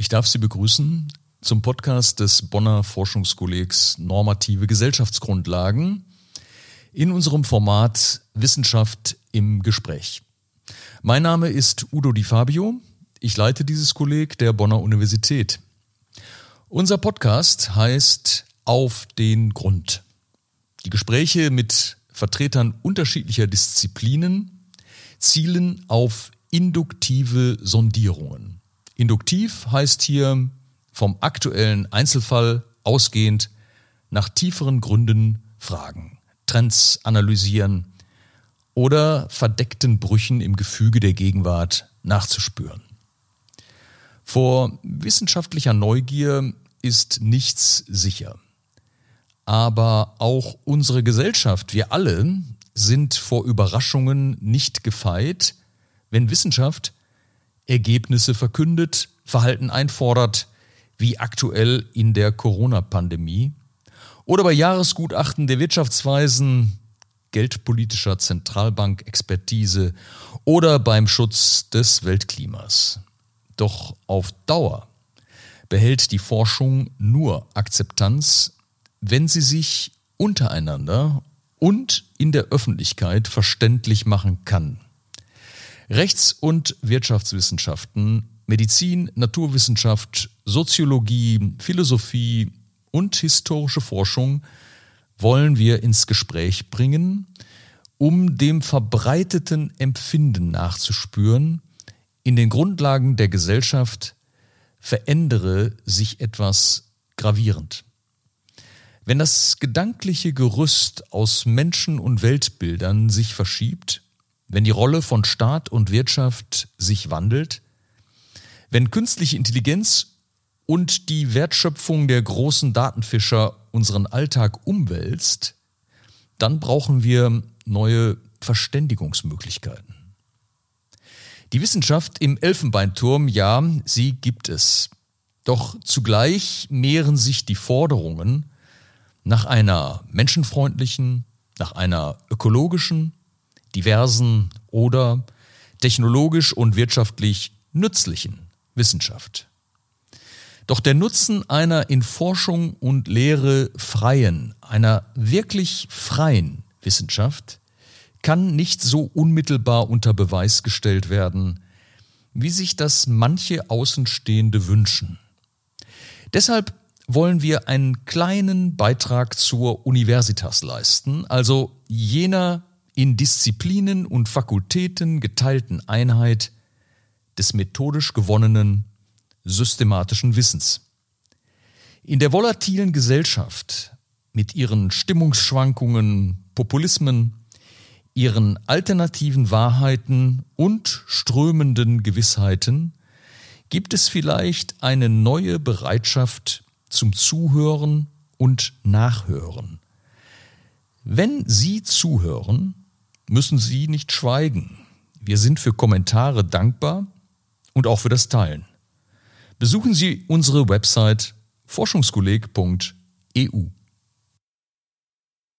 Ich darf Sie begrüßen zum Podcast des Bonner Forschungskollegs Normative Gesellschaftsgrundlagen in unserem Format Wissenschaft im Gespräch. Mein Name ist Udo Di Fabio. Ich leite dieses Kolleg der Bonner Universität. Unser Podcast heißt Auf den Grund. Die Gespräche mit Vertretern unterschiedlicher Disziplinen zielen auf induktive Sondierungen. Induktiv heißt hier vom aktuellen Einzelfall ausgehend nach tieferen Gründen fragen, Trends analysieren oder verdeckten Brüchen im Gefüge der Gegenwart nachzuspüren. Vor wissenschaftlicher Neugier ist nichts sicher. Aber auch unsere Gesellschaft, wir alle, sind vor Überraschungen nicht gefeit, wenn Wissenschaft Ergebnisse verkündet, Verhalten einfordert, wie aktuell in der Corona-Pandemie, oder bei Jahresgutachten der Wirtschaftsweisen, geldpolitischer Zentralbank-Expertise oder beim Schutz des Weltklimas. Doch auf Dauer behält die Forschung nur Akzeptanz, wenn sie sich untereinander und in der Öffentlichkeit verständlich machen kann. Rechts- und Wirtschaftswissenschaften, Medizin, Naturwissenschaft, Soziologie, Philosophie und historische Forschung wollen wir ins Gespräch bringen, um dem verbreiteten Empfinden nachzuspüren, in den Grundlagen der Gesellschaft verändere sich etwas gravierend. Wenn das gedankliche Gerüst aus Menschen und Weltbildern sich verschiebt, wenn die Rolle von Staat und Wirtschaft sich wandelt, wenn künstliche Intelligenz und die Wertschöpfung der großen Datenfischer unseren Alltag umwälzt, dann brauchen wir neue Verständigungsmöglichkeiten. Die Wissenschaft im Elfenbeinturm, ja, sie gibt es. Doch zugleich mehren sich die Forderungen nach einer menschenfreundlichen, nach einer ökologischen, diversen oder technologisch und wirtschaftlich nützlichen Wissenschaft. Doch der Nutzen einer in Forschung und Lehre freien, einer wirklich freien Wissenschaft kann nicht so unmittelbar unter Beweis gestellt werden, wie sich das manche Außenstehende wünschen. Deshalb wollen wir einen kleinen Beitrag zur Universitas leisten, also jener in Disziplinen und Fakultäten geteilten Einheit des methodisch gewonnenen systematischen Wissens. In der volatilen Gesellschaft mit ihren Stimmungsschwankungen, Populismen, ihren alternativen Wahrheiten und strömenden Gewissheiten gibt es vielleicht eine neue Bereitschaft zum Zuhören und Nachhören. Wenn Sie zuhören, müssen Sie nicht schweigen. Wir sind für Kommentare dankbar und auch für das Teilen. Besuchen Sie unsere Website forschungskolleg.eu.